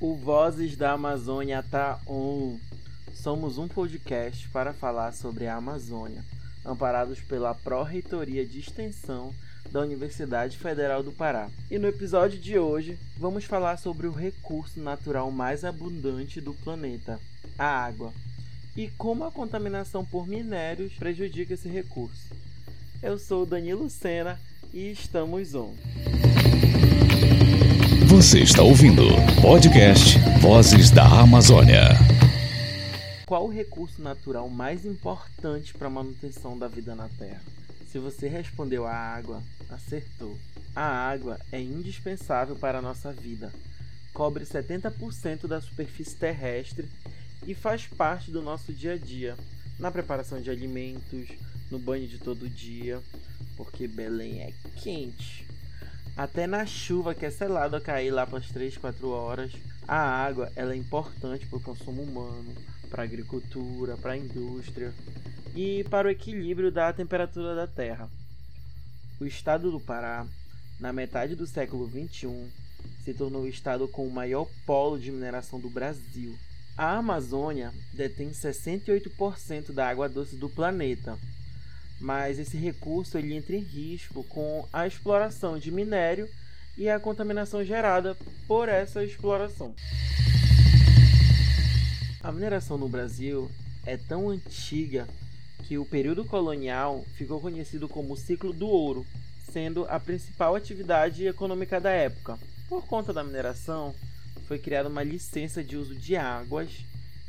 O Vozes da Amazônia tá on. Somos um podcast para falar sobre a Amazônia, amparados pela Pró-Reitoria de Extensão da Universidade Federal do Pará. E no episódio de hoje, vamos falar sobre o recurso natural mais abundante do planeta, a água, e como a contaminação por minérios prejudica esse recurso. Eu sou Danilo Sena e estamos on. Você está ouvindo podcast Vozes da Amazônia. Qual o recurso natural mais importante para a manutenção da vida na Terra? Se você respondeu a água, acertou. A água é indispensável para a nossa vida. Cobre 70% da superfície terrestre e faz parte do nosso dia a dia, na preparação de alimentos, no banho de todo dia, porque Belém é quente. Até na chuva que é selado a cair lá para as 3, 4 horas, a água ela é importante para o consumo humano, para a agricultura, para a indústria e para o equilíbrio da temperatura da Terra. O estado do Pará, na metade do século XXI, se tornou o estado com o maior polo de mineração do Brasil. A Amazônia detém 68% da água doce do planeta mas esse recurso ele entra em risco com a exploração de minério e a contaminação gerada por essa exploração. A mineração no Brasil é tão antiga que o período colonial ficou conhecido como o ciclo do ouro, sendo a principal atividade econômica da época. Por conta da mineração, foi criada uma licença de uso de águas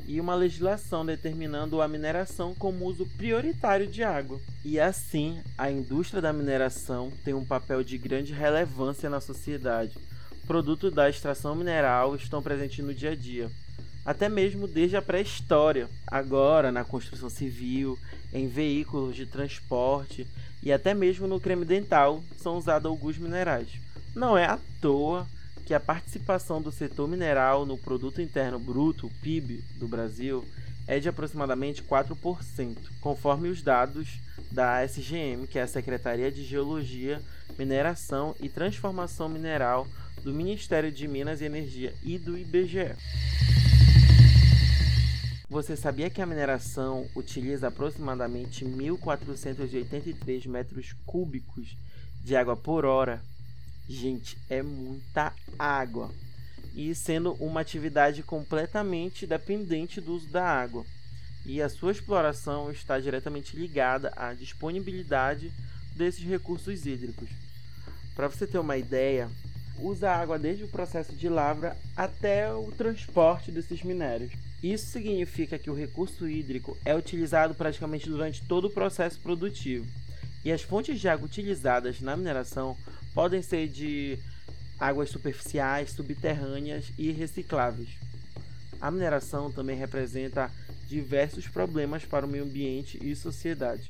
e uma legislação determinando a mineração como uso prioritário de água. E assim, a indústria da mineração tem um papel de grande relevância na sociedade. Produtos da extração mineral estão presentes no dia a dia, até mesmo desde a pré-história. Agora, na construção civil, em veículos de transporte e até mesmo no creme dental são usados alguns minerais. Não é à toa que a participação do setor mineral no produto interno bruto, PIB, do Brasil é de aproximadamente 4%, conforme os dados da SGM, que é a Secretaria de Geologia, Mineração e Transformação Mineral do Ministério de Minas e Energia e do IBGE. Você sabia que a mineração utiliza aproximadamente 1.483 metros cúbicos de água por hora Gente, é muita água. E sendo uma atividade completamente dependente do uso da água. E a sua exploração está diretamente ligada à disponibilidade desses recursos hídricos. Para você ter uma ideia, usa água desde o processo de lavra até o transporte desses minérios. Isso significa que o recurso hídrico é utilizado praticamente durante todo o processo produtivo. E as fontes de água utilizadas na mineração podem ser de águas superficiais, subterrâneas e recicláveis. A mineração também representa diversos problemas para o meio ambiente e sociedade.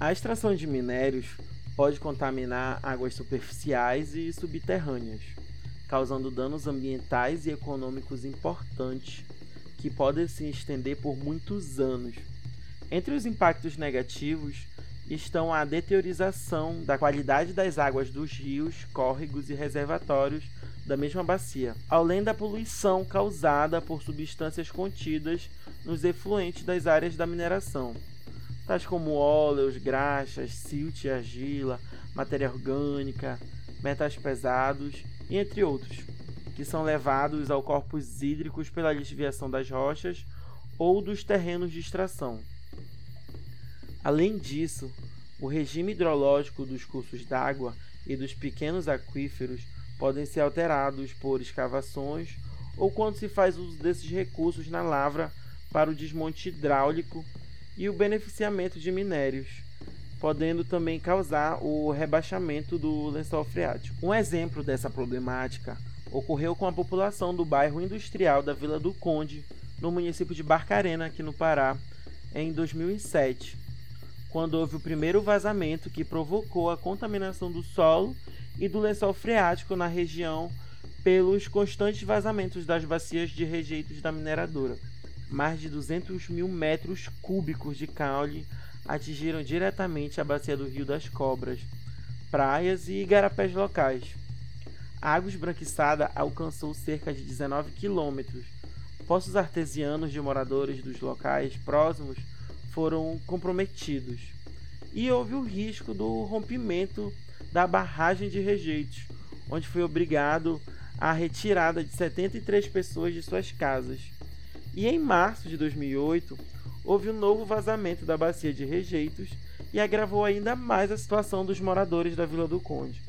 A extração de minérios pode contaminar águas superficiais e subterrâneas, causando danos ambientais e econômicos importantes que podem se estender por muitos anos. Entre os impactos negativos estão a deteriorização da qualidade das águas dos rios, córregos e reservatórios da mesma bacia, além da poluição causada por substâncias contidas nos efluentes das áreas da mineração, tais como óleos, graxas, silt argila, matéria orgânica, metais pesados entre outros, que são levados ao corpos hídricos pela desviação das rochas ou dos terrenos de extração. Além disso, o regime hidrológico dos cursos d'água e dos pequenos aquíferos podem ser alterados por escavações ou quando se faz uso desses recursos na lavra para o desmonte hidráulico e o beneficiamento de minérios, podendo também causar o rebaixamento do lençol freático. Um exemplo dessa problemática ocorreu com a população do bairro industrial da Vila do Conde, no município de Barcarena, aqui no Pará, em 2007 quando houve o primeiro vazamento que provocou a contaminação do solo e do lençol freático na região pelos constantes vazamentos das bacias de rejeitos da mineradora. Mais de 200 mil metros cúbicos de caule atingiram diretamente a bacia do Rio das Cobras, praias e igarapés locais. a água esbranquiçada alcançou cerca de 19 quilômetros. Poços artesianos de moradores dos locais próximos foram comprometidos. E houve o risco do rompimento da barragem de rejeitos, onde foi obrigado a retirada de 73 pessoas de suas casas. E em março de 2008, houve um novo vazamento da bacia de rejeitos e agravou ainda mais a situação dos moradores da Vila do Conde,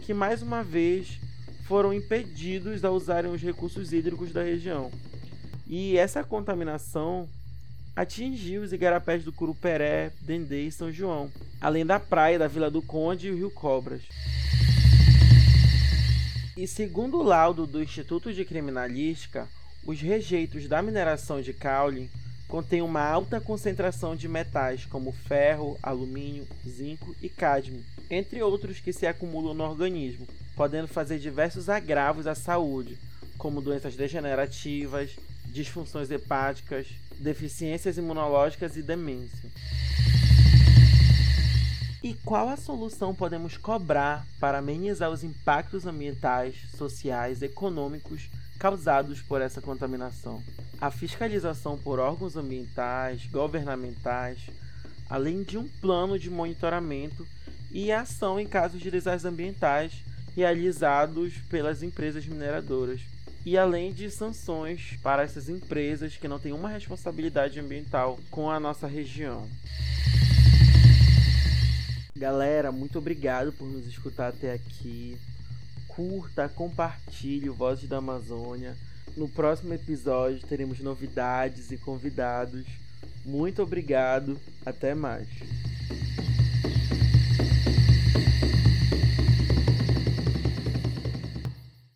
que mais uma vez foram impedidos a usarem os recursos hídricos da região. E essa contaminação atingiu os igarapés do Curuperé, Dendê e São João, além da praia da Vila do Conde e o Rio Cobras. E segundo o laudo do Instituto de Criminalística, os rejeitos da mineração de caule contêm uma alta concentração de metais como ferro, alumínio, zinco e cádmio, entre outros que se acumulam no organismo, podendo fazer diversos agravos à saúde, como doenças degenerativas, disfunções hepáticas, deficiências imunológicas e demência. E qual a solução podemos cobrar para amenizar os impactos ambientais, sociais, econômicos causados por essa contaminação? A fiscalização por órgãos ambientais, governamentais, além de um plano de monitoramento e ação em casos de desastres ambientais realizados pelas empresas mineradoras, e além de sanções para essas empresas que não têm uma responsabilidade ambiental com a nossa região. Galera, muito obrigado por nos escutar até aqui. Curta, compartilhe o Vozes da Amazônia. No próximo episódio teremos novidades e convidados. Muito obrigado. Até mais.